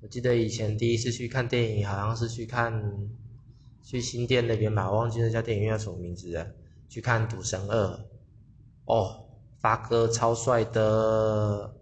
我记得以前第一次去看电影好像是去看去新店那边吧我忘记那家电影院叫什么名字了去看赌神二。哦发哥超帅的